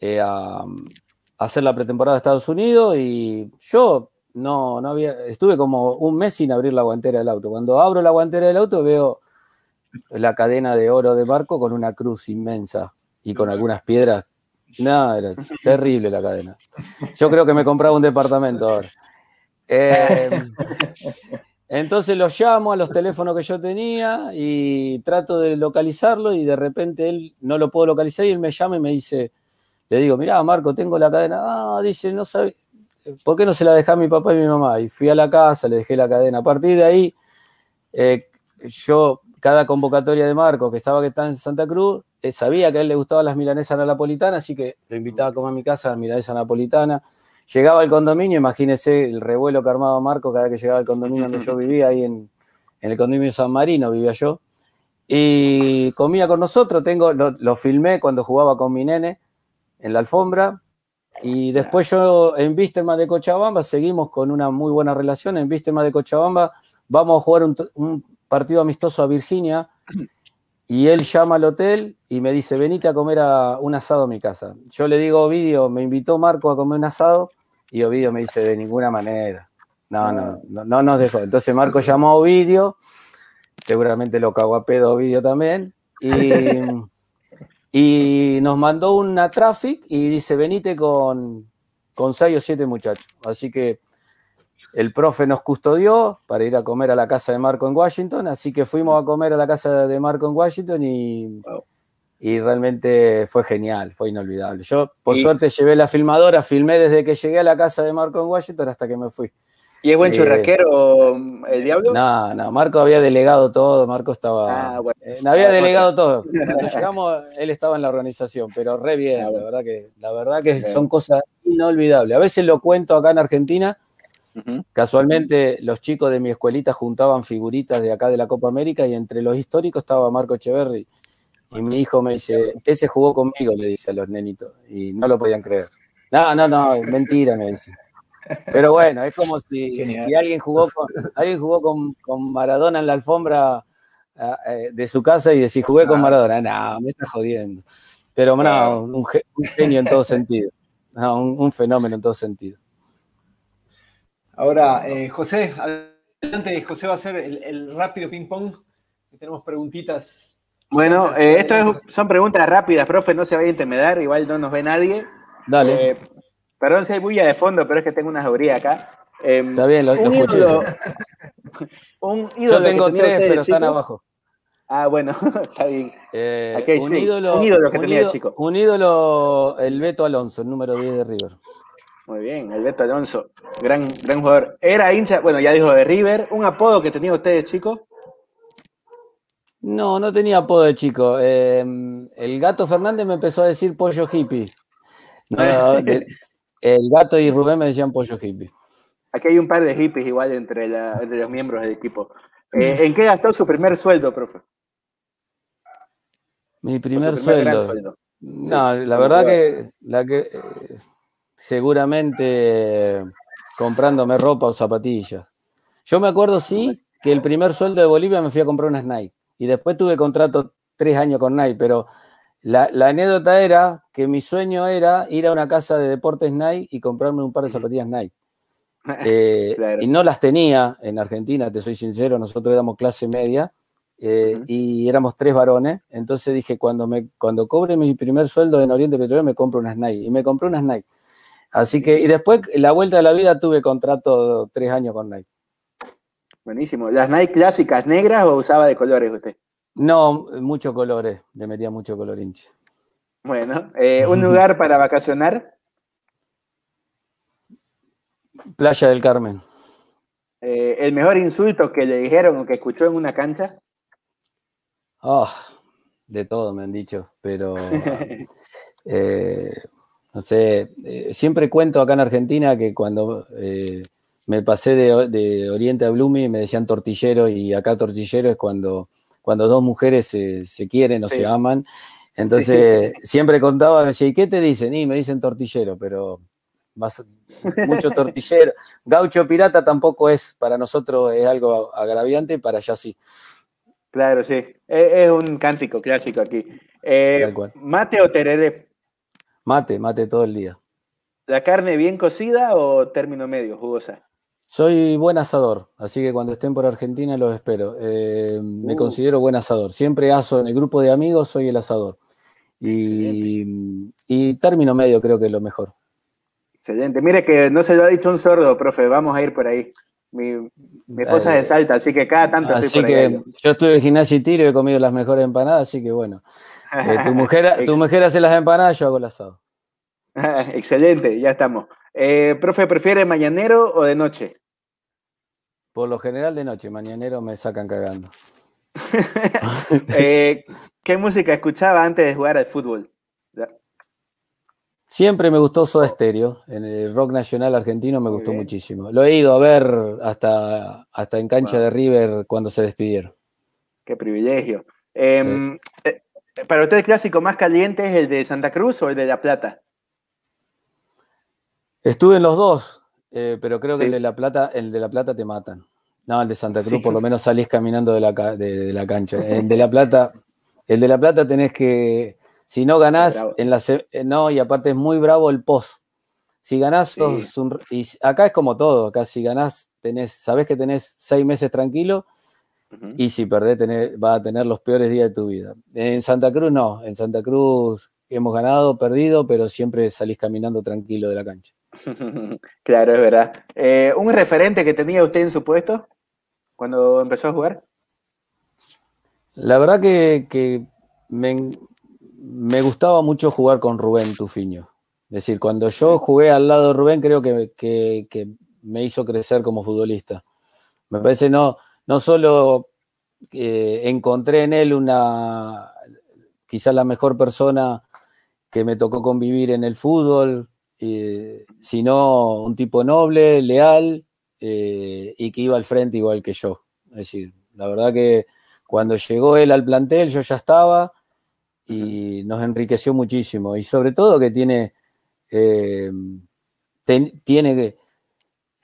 eh, a, hacer la pretemporada de Estados Unidos y yo no, no había, estuve como un mes sin abrir la guantera del auto. Cuando abro la guantera del auto veo la cadena de oro de Marco con una cruz inmensa y con algunas piedras. No, era terrible la cadena. Yo creo que me compraba un departamento ahora. Eh, entonces lo llamo a los teléfonos que yo tenía y trato de localizarlo y de repente él no lo puedo localizar y él me llama y me dice, le digo, mirá, Marco, tengo la cadena. Ah, dice, no sabe, ¿por qué no se la dejé mi papá y mi mamá? Y fui a la casa, le dejé la cadena. A partir de ahí, eh, yo, cada convocatoria de Marco que estaba que está en Santa Cruz, eh, sabía que a él le gustaban las milanesas napolitanas, así que lo invitaba a comer a mi casa, la milanesa napolitana. Llegaba al condominio, imagínese el revuelo que armaba Marco cada vez que llegaba al condominio donde yo vivía, ahí en, el condominio San Marino vivía yo. Y comía con nosotros, tengo, lo filmé cuando jugaba con mi nene, en la alfombra. Y después yo en Vístema de Cochabamba seguimos con una muy buena relación. En Vístema de Cochabamba vamos a jugar un, partido amistoso a Virginia y él llama al hotel y me dice, venite a comer a un asado a mi casa. Yo le digo, Ovidio, me invitó Marco a comer un asado Y Ovidio me dice, de ninguna manera. No, no, no, no nos dejó. Entonces Marco llamó a Ovidio, seguramente lo cagó a pedo Ovidio también, y, y nos mandó una traffic y dice, venite con, con seis o siete muchachos. Así que el profe nos custodió para ir a comer a la casa de Marco en Washington, así que fuimos a comer a la casa de Marco en Washington y, y realmente fue genial, fue inolvidable. Yo, por suerte, llevé la filmadora, filmé desde que llegué a la casa de Marco en Washington hasta que me fui. ¿Y es buen eh, churrasquero el diablo? No, no, Marco había delegado todo, Marco estaba... Ah, eh, había delegado todo. Cuando llegamos, él estaba en la organización, pero re bien, ah, la verdad que, la verdad que son cosas inolvidables. A veces lo cuento acá en Argentina Casualmente, los chicos de mi escuelita juntaban figuritas de acá de la Copa América y entre los históricos estaba Marco Echeverry. Y mi hijo me dice, ese jugó conmigo, le dice a los nenitos. Y no lo podían creer. No, no, no, mentira, me dice. Pero bueno, es como si, alguien jugó, con, alguien jugó con, Maradona en la alfombra ah, eh, de su casa y decía, jugué con Maradona. No, me está jodiendo. Pero no, un, genio en todo sentido. un fenómeno en todo sentido. Ahora, eh, José, adelante, José va a hacer el, rápido ping-pong. Tenemos preguntitas. Bueno, eh, esto son preguntas rápidas, profe, no se vaya a intimidar, igual no nos ve nadie. Dale. Eh, perdón si hay bulla de fondo, pero es que tengo una jauría acá. Em, Está bien, lo, un ídolo, un ídolo Yo tengo tres, pero están abajo. Ah, bueno, está bien. un, ídolo, un ídolo que tenía chico. Un ídolo, el Beto Alonso, el número 10 de River. Muy bien, Alberto Alonso, gran, gran jugador. Era hincha, bueno, ya dijo de River, ¿un apodo que tenía usted de chico? No, no tenía apodo de chico. Em, el gato Fernández me empezó a decir pollo hippie. el gato y Rubén me decían pollo hippie. Aquí hay un par de hippies igual entre, los miembros del equipo. Eh, ¿En qué gastó su primer sueldo, profe? Mi primer, sueldo. No, la verdad que, la que eh, seguramente comprándome ropa o zapatillas. Yo me acuerdo, sí, que el primer sueldo de Bolivia me fui a comprar unas Nike. Y después tuve contrato tres años con Nike, pero la, anécdota era que mi sueño era ir a una casa de deportes Nike y comprarme un par de zapatillas Nike. Eh, y no las tenía en Argentina, te soy sincero, nosotros éramos clase media eh, y éramos tres varones. Entonces dije, cuando, me, cuando cobre mi primer sueldo en Oriente Petrolero, me compro unas Nike. Y me compré unas Nike. Así que, y después, la vuelta de la vida, tuve contrato tres años con Nike. Buenísimo. ¿Las Nike clásicas negras o usaba de colores usted? No, muchos colores. Le metía mucho color hinche. Bueno, eh, ¿un lugar para vacacionar? Playa del Carmen. Eh, ¿El mejor insulto que le dijeron o que escuchó en una cancha? Oh, de todo me han dicho, pero eh, no sé, eh, siempre cuento acá en Argentina que cuando eh, me pasé de, Oriente a Blumi me decían tortillero y acá tortillero es cuando, cuando dos mujeres se, quieren o se aman. Entonces siempre contaba, me decía, ¿y qué te dicen? Y me dicen tortillero, pero más, mucho tortillero. Gaucho pirata tampoco es, para nosotros es algo agraviante, para allá sí. Claro, sí. Es, un cántico clásico aquí. Eh, ¿Mate o tereré? Mate, mate todo el día. ¿La carne bien cocida o término medio, jugosa? Soy buen asador, así que cuando estén por Argentina los espero. Eh, me uh. considero buen asador. Siempre aso en el grupo de amigos, soy el asador. Y, y, término medio creo que es lo mejor. Excelente. Mire que no se lo ha dicho un sordo, profe. Vamos a ir por ahí. Mi, esposa es de Salta, así que cada tanto así que Yo estuve en gimnasia y tiro y he comido las mejores empanadas, así que bueno. Eh, tu, mujer, tu mujer hace las empanadas, yo hago el asado. Excelente, ya estamos. Eh, profe, ¿prefiere mañanero o de noche? Por lo general de noche, mañanero me sacan cagando. Eh, ¿Qué música escuchaba antes de jugar al fútbol? Siempre me gustó Soda Stereo, en el rock nacional argentino me gustó muchísimo. Lo he ido a ver hasta, hasta en cancha de River cuando se despidieron. Qué privilegio. Em, ¿Para usted el clásico más caliente es el de Santa Cruz o el de La Plata? Estuve en los dos, eh, pero creo que el de La Plata, el de La Plata te matan. No, el de Santa Cruz por lo menos salís caminando de la, de, la cancha. El de La Plata, el de La Plata tenés que, si no ganás, en la, eh, no, y aparte es muy bravo el post. Si ganás, y acá es como todo, acá si ganás, tenés, sabés que tenés seis meses tranquilo, y si perdés, tenés, vas a tener los peores días de tu vida. En Santa Cruz no, en Santa Cruz hemos ganado, perdido, pero siempre salís caminando tranquilo de la cancha. claro, es verdad. Eh, ¿Un referente que tenía usted en su puesto cuando empezó a jugar? La verdad que, me, gustaba mucho jugar con Rubén Tufiño. Es decir, cuando yo jugué al lado de Rubén, creo que, me hizo crecer como futbolista. Me parece no, no solo eh, encontré en él una, quizás la mejor persona que me tocó convivir en el fútbol, eh, sino un tipo noble, leal eh, y que iba al frente igual que yo. Es decir, la verdad que cuando llegó él al plantel yo ya estaba y nos enriqueció muchísimo. Y sobre todo que tiene tiene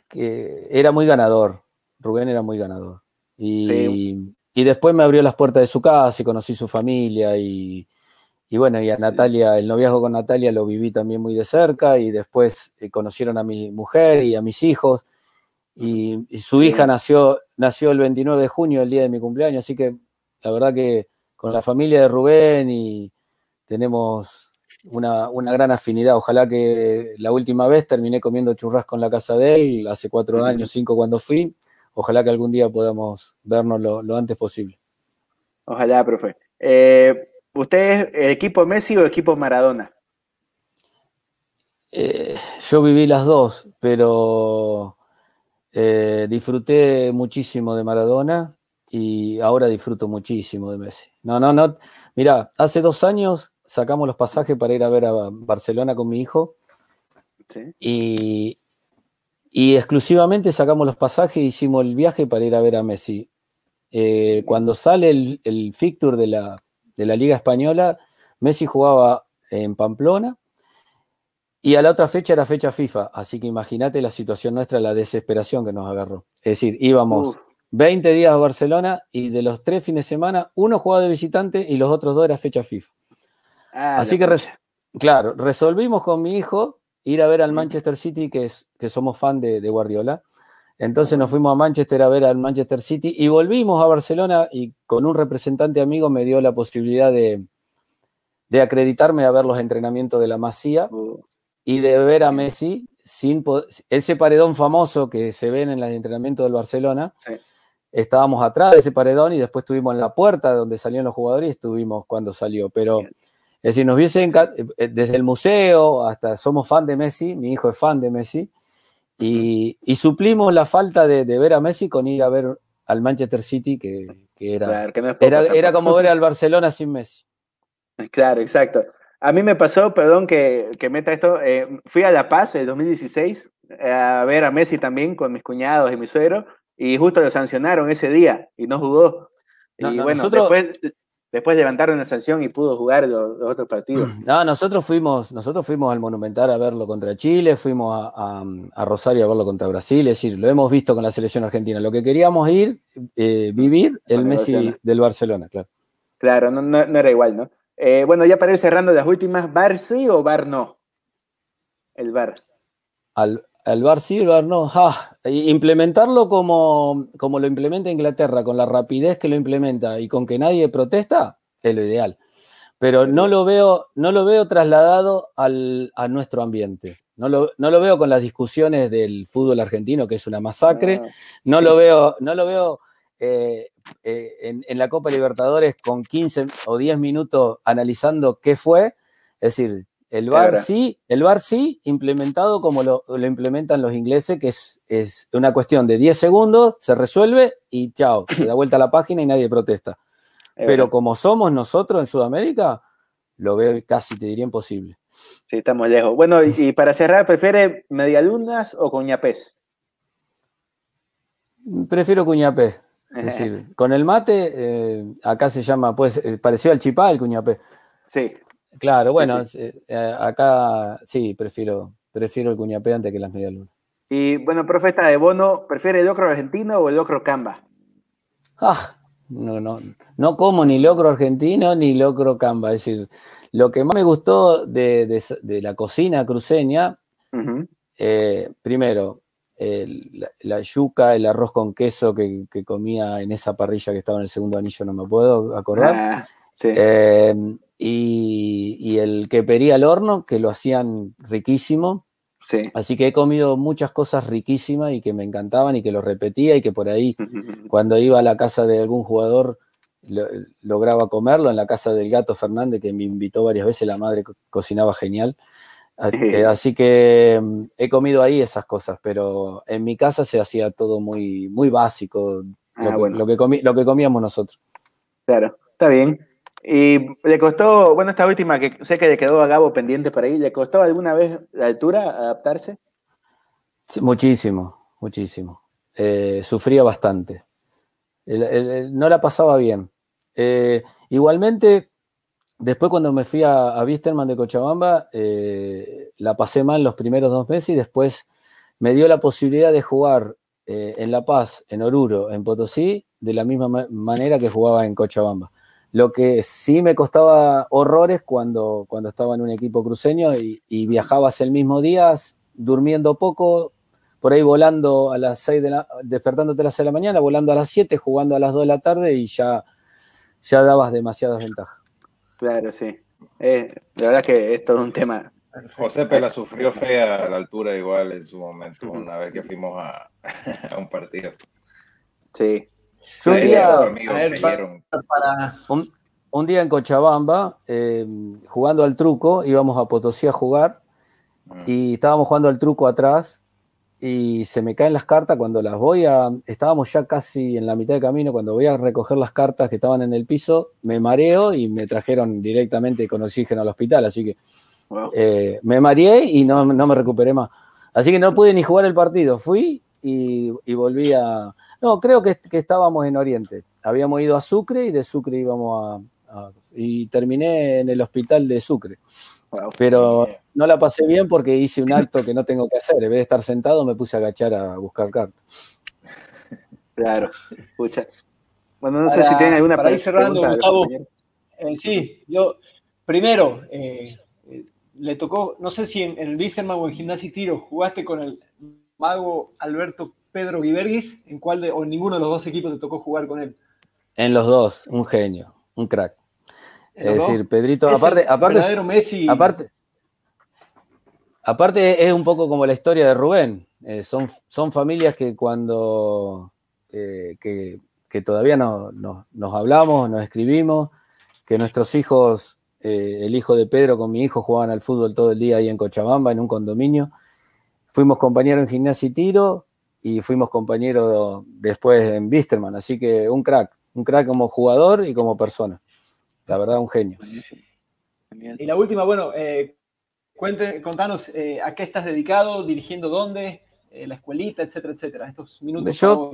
que, era muy ganador. Rubén era muy ganador. Y, después me abrió las puertas de su casa y conocí su familia y, bueno, y a Natalia, el noviazgo con Natalia lo viví también muy de cerca y después eh, conocieron a mi mujer y a mis hijos y, su hija nació, nació el 29 de junio, el día de mi cumpleaños, así que la verdad que con la familia de Rubén y tenemos una, gran afinidad. Ojalá que la última vez terminé comiendo churrasco en la casa de él, hace cuatro años, cinco cuando fui. Ojalá que algún día podamos vernos lo, antes posible. Ojalá, profe. Eh, ¿Usted es equipo Messi o equipo Maradona? Eh, yo viví las dos, pero eh, disfruté muchísimo de Maradona y ahora disfruto muchísimo de Messi. No, no, no. Mira, hace dos años sacamos los pasajes para ir a ver a Barcelona con mi hijo. Y, exclusivamente sacamos los pasajes e hicimos el viaje para ir a ver a Messi. Eh, cuando sale el, el fixture de la, de la Liga Española, Messi jugaba en Pamplona y a la otra fecha era fecha FIFA. Así que imagínate la situación nuestra, la desesperación que nos agarró. Es decir, íbamos 20 días a Barcelona y de los tres fines de semana, uno jugaba de visitante y los otros dos era fecha FIFA. Ah, Así que, claro, resolvimos con mi hijo ir a ver al Manchester City, que, es, que somos fan de, Guardiola. Entonces nos fuimos a Manchester a ver al Manchester City y volvimos a Barcelona y con un representante amigo me dio la posibilidad de, acreditarme a ver los entrenamientos de la Masía uh. y de ver a Messi sin ese paredón famoso que se ven en el entrenamiento del Barcelona. Estábamos atrás de ese paredón y después estuvimos en la puerta donde salían los jugadores y estuvimos cuando salió. Pero es decir, nos hubiese eh, desde el museo hasta somos fan de Messi, mi hijo es fan de Messi, y, suplimos la falta de, ver a Messi con ir a ver al Manchester City, que, era, era, como ver al Barcelona sin Messi. Claro, exacto. A mí me pasó, perdón que, meta esto, eh, fui a La Paz en 2016 eh, a ver a Messi también con mis cuñados y mi suegro, y justo lo sancionaron ese día y no jugó. y bueno, nosotros, después, después levantaron la sanción y pudo jugar los, otros partidos. No, nosotros fuimos, nosotros fuimos al Monumental a verlo contra Chile, fuimos a, Rosario a verlo contra Brasil, es decir, lo hemos visto con la selección argentina. Lo que queríamos ir, eh, vivir, el Messi del Barcelona, claro. Claro, no, era igual, ¿no? Eh, bueno, ya para ir cerrando las últimas, ¿Bar sí o Bar no? El Bar. Al, el bar sí, el bar no. Ah, implementarlo como, como lo implementa Inglaterra, con la rapidez que lo implementa y con que nadie protesta, es lo ideal. Pero no lo veo, no lo veo trasladado al, a nuestro ambiente. No lo, no lo, veo con las discusiones del fútbol argentino, que es una masacre. No, lo veo, no lo veo eh, eh, en, en, la Copa Libertadores con 15 o 10 minutos analizando qué fue. Es decir, el bar sí, el bar sí, implementado como lo, implementan los ingleses, que es, es, una cuestión de 10 segundos, se resuelve y chao, se da vuelta a la página y nadie protesta. Pero como somos nosotros en Sudamérica, lo veo casi, te diría, imposible. Sí, estamos lejos. Bueno, y, para cerrar, ¿prefiere medialunas o cuñapés? Prefiero cuñapés. Es decir, con el mate, eh, acá se llama, pues, parecido al chipá, el cuñapé. Sí. Claro, bueno, eh, acá sí, prefiero, prefiero el cuñapé antes que las medialunas. Y bueno, profeta de Bono, ¿prefiere el locro argentino o el locro camba? Ah, no, no, no como ni locro argentino ni locro camba. Es decir, lo que más me gustó de, la cocina cruceña Eh, primero, la, yuca, el arroz con queso que, comía en esa parrilla que estaba en el segundo anillo, no me puedo acordar. Ah, eh, y, el que pería al horno, que lo hacían riquísimo. Así que he comido muchas cosas riquísimas y que me encantaban y que lo repetía y que por ahí, cuando iba a la casa de algún jugador, lograba comerlo. En la casa del gato Fernández, que me invitó varias veces, la madre cocinaba genial. Así que mm, he comido ahí esas cosas, pero en mi casa se hacía todo muy, muy básico, ah, lo, que, lo que comíamos nosotros. Claro, está bien. Y le costó, bueno, esta última que sé que le quedó a Gabo pendiente por ahí, ¿le costó alguna vez la altura adaptarse? muchísimo, muchísimo. Eh, sufría bastante. no la pasaba bien. Eh, igualmente, Después cuando me fui a, a Wisterman de Cochabamba, eh, la pasé mal los primeros dos meses y después me dio la posibilidad de jugar en La Paz, en Oruro, en Potosí, de la misma manera que jugaba en Cochabamba. Lo que sí me costaba horrores cuando, cuando estaba en un equipo cruceño y, y viajabas el mismo día, durmiendo poco, por ahí volando a las 6 de la, despertándote a las 6 de la mañana, volando a las 7, jugando a las 2 de la tarde y ya, ya dabas demasiadas ventajas. Claro, sí. Eh, la verdad que es todo un tema. José Pela sufrió fea a la altura igual en su momento, una vez que fuimos a, un partido. Sí. Un, día, un, día en Cochabamba, eh, jugando al truco, íbamos a Potosí a jugar mm. y estábamos jugando al truco atrás y se me caen las cartas cuando las voy a... Estábamos ya casi en la mitad de camino, cuando voy a recoger las cartas que estaban en el piso, me mareo y me trajeron directamente con oxígeno al hospital, así que eh, me mareé y no, me recuperé más. Así que no pude ni jugar el partido, fui y, volví a... No, creo que, que, estábamos en Oriente. Habíamos ido a Sucre y de Sucre íbamos a... y terminé en el hospital de Sucre. Pero no la pasé bien porque hice un acto que no tengo que hacer. En vez de estar sentado, me puse a agachar a buscar cartas. Claro, escucha. Bueno, no sé si tienen alguna para ir cerrando, Gustavo, eh, sí, yo primero eh, eh, le tocó, no sé si en, el Wisterman o en Gimnasia y Tiro jugaste con el mago Alberto Pedro Guiberguis, en cuál de, o en ninguno de los dos equipos te tocó jugar con él. En los dos, un genio, un crack. Es decir, Pedrito, aparte, aparte, Messi. aparte, aparte es un poco como la historia de Rubén. Eh, son, son familias que cuando eh, que, todavía no, nos hablamos, nos escribimos, que nuestros hijos, eh, el hijo de Pedro con mi hijo jugaban al fútbol todo el día ahí en Cochabamba, en un condominio. Fuimos compañeros en gimnasia y tiro y fuimos compañeros después en Bisterman, así que un crack, un crack como jugador y como persona. La verdad, un genio. Y la última, bueno, eh, contanos eh, a qué estás dedicado, dirigiendo dónde, eh, la escuelita, etcétera, etcétera. Estos minutos. Yo,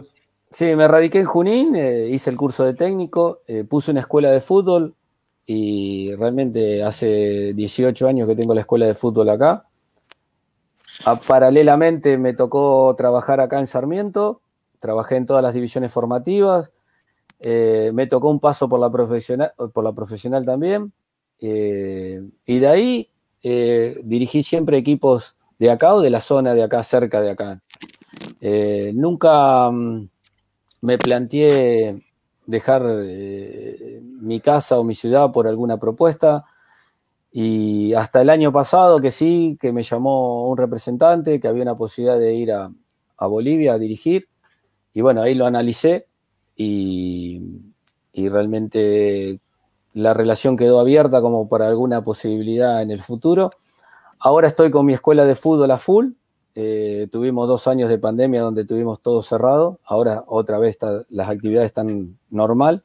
sí, me radiqué en Junín, hice el curso de técnico, puse una escuela de fútbol y realmente hace 18 años que tengo la escuela de fútbol acá. Paralelamente me tocó trabajar acá en Sarmiento, trabajé en todas las divisiones formativas, eh, me tocó un paso por la profesional, por la profesional también. Eh, y de ahí eh, dirigí siempre equipos de acá o de la zona de acá, cerca de acá. nunca mm, me planteé dejar mi casa o mi ciudad por alguna propuesta. Y hasta el año pasado que sí, que me llamó un representante, que había una posibilidad de ir a, a Bolivia a dirigir. Y bueno, ahí lo analicé y, realmente la relación quedó abierta como para alguna posibilidad en el futuro. Ahora estoy con mi escuela de fútbol a full. Eh, tuvimos dos años de pandemia donde tuvimos todo cerrado. Ahora otra vez las actividades están normal.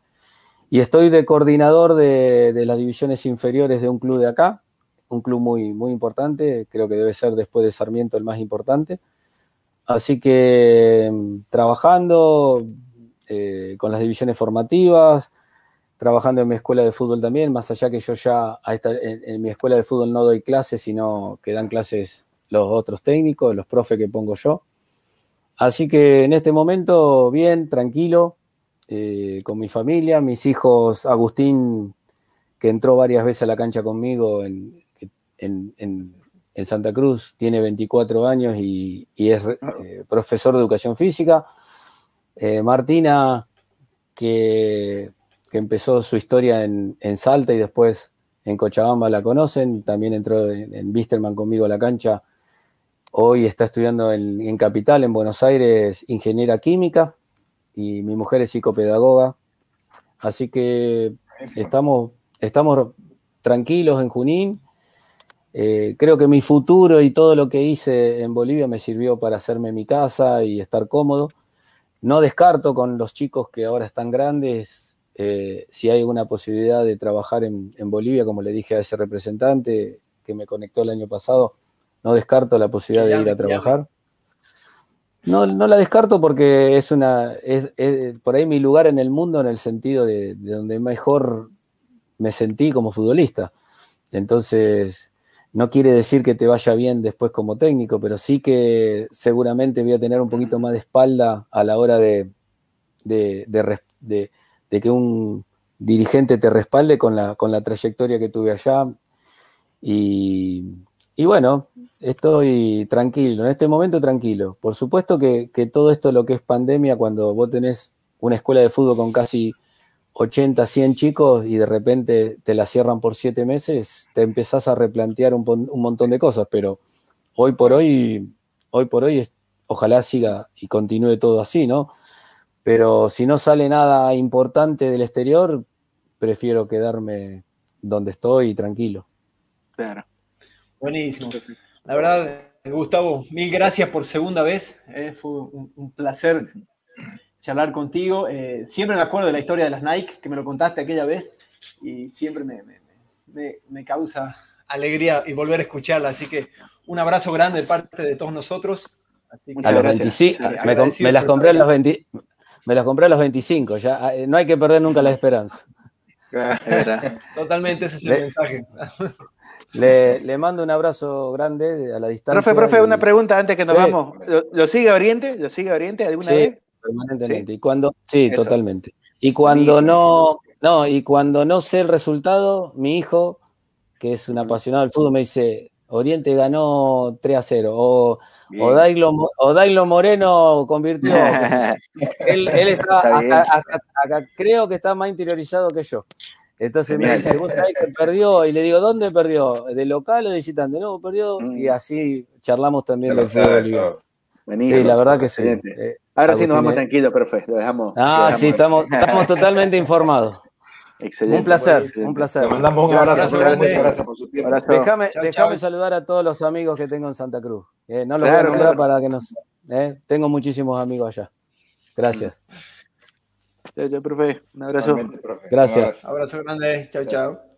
Y estoy de coordinador de, las divisiones inferiores de un club de acá, un club muy, muy importante, creo que debe ser después de Sarmiento el más importante. Así que mm, trabajando, eh, con las divisiones formativas, trabajando en mi escuela de fútbol también, más allá que yo ya en, mi escuela de fútbol no doy clases, sino que dan clases los otros técnicos, los profes que pongo yo. Así que en este momento, bien, tranquilo, eh, con mi familia, mis hijos, Agustín, que entró varias veces a la cancha conmigo en, en Santa Cruz, tiene 24 años y, es eh, profesor de educación física. Eh, Martina, que, empezó su historia en, Salta y después en Cochabamba la conocen, también entró en, en conmigo a la cancha. Hoy está estudiando en, Capital, en Buenos Aires, ingeniera química y mi mujer es psicopedagoga. Así que estamos, estamos tranquilos en Junín. Eh, creo que mi futuro y todo lo que hice en Bolivia me sirvió para hacerme mi casa y estar cómodo. No descarto con los chicos que ahora están grandes eh, si hay alguna posibilidad de trabajar en, Bolivia, como le dije a ese representante que me conectó el año pasado, no descarto la posibilidad de ir a trabajar. No, la descarto porque es una, es, por ahí mi lugar en el mundo en el sentido de, de donde mejor me sentí como futbolista. Entonces, no quiere decir que te vaya bien después como técnico, pero sí que seguramente voy a tener un poquito más de espalda a la hora de, de, que un dirigente te respalde con la, con la trayectoria que tuve allá. Y, bueno, estoy tranquilo, en este momento tranquilo. Por supuesto que, que todo esto lo que es pandemia, cuando vos tenés una escuela de fútbol con casi 80, 100 chicos y de repente te la cierran por siete meses, te empezás a replantear un, montón de cosas, pero hoy por hoy, hoy por hoy, ojalá siga y continúe todo así, ¿no? Pero si no sale nada importante del exterior, prefiero quedarme donde estoy tranquilo. Claro. Buenísimo. La verdad, Gustavo, mil gracias por segunda vez. ¿eh? fue un placer charlar contigo. Eh, siempre me acuerdo de la historia de las Nike, que me lo contaste aquella vez, y siempre me, causa alegría y volver a escucharla. Así que un abrazo grande de parte de todos nosotros. a los 25, me, las compré a los 20, me las compré a los 25, ya ah, no hay que perder nunca la esperanza. Totalmente ese es el mensaje. Le, mando un abrazo grande a la distancia. Profe, profe, una pregunta antes que nos vamos. ¿Lo, sigue Oriente? ¿Lo sigue Oriente alguna vez? Permanentemente. Y cuando, sí, totalmente. Y cuando no, no, y cuando no sé el resultado, mi hijo, que es un apasionado del fútbol, me dice, Oriente ganó 3 a 0. O, o Dailo, Moreno convirtió. él, está, acá, creo que está más interiorizado que yo. Entonces me dice, vos sabés que perdió, y le digo, ¿dónde perdió? ¿De local o de visitante? No, perdió, mm. y así charlamos también del fútbol. Sí, la verdad que sí. Eh, Ahora sí nos vamos tranquilos, profe. Lo dejamos. Ah, sí, estamos, estamos totalmente informados. Excelente. Un placer, un placer. Te mandamos un abrazo, muchas gracias por su tiempo. Déjame, déjame saludar a todos los amigos que tengo en Santa Cruz. Eh, no los voy a nombrar para que nos. Eh, tengo muchísimos amigos allá. Gracias. Chao, chao, profe. Un abrazo. Gracias. Un abrazo. grande. Chao, chao.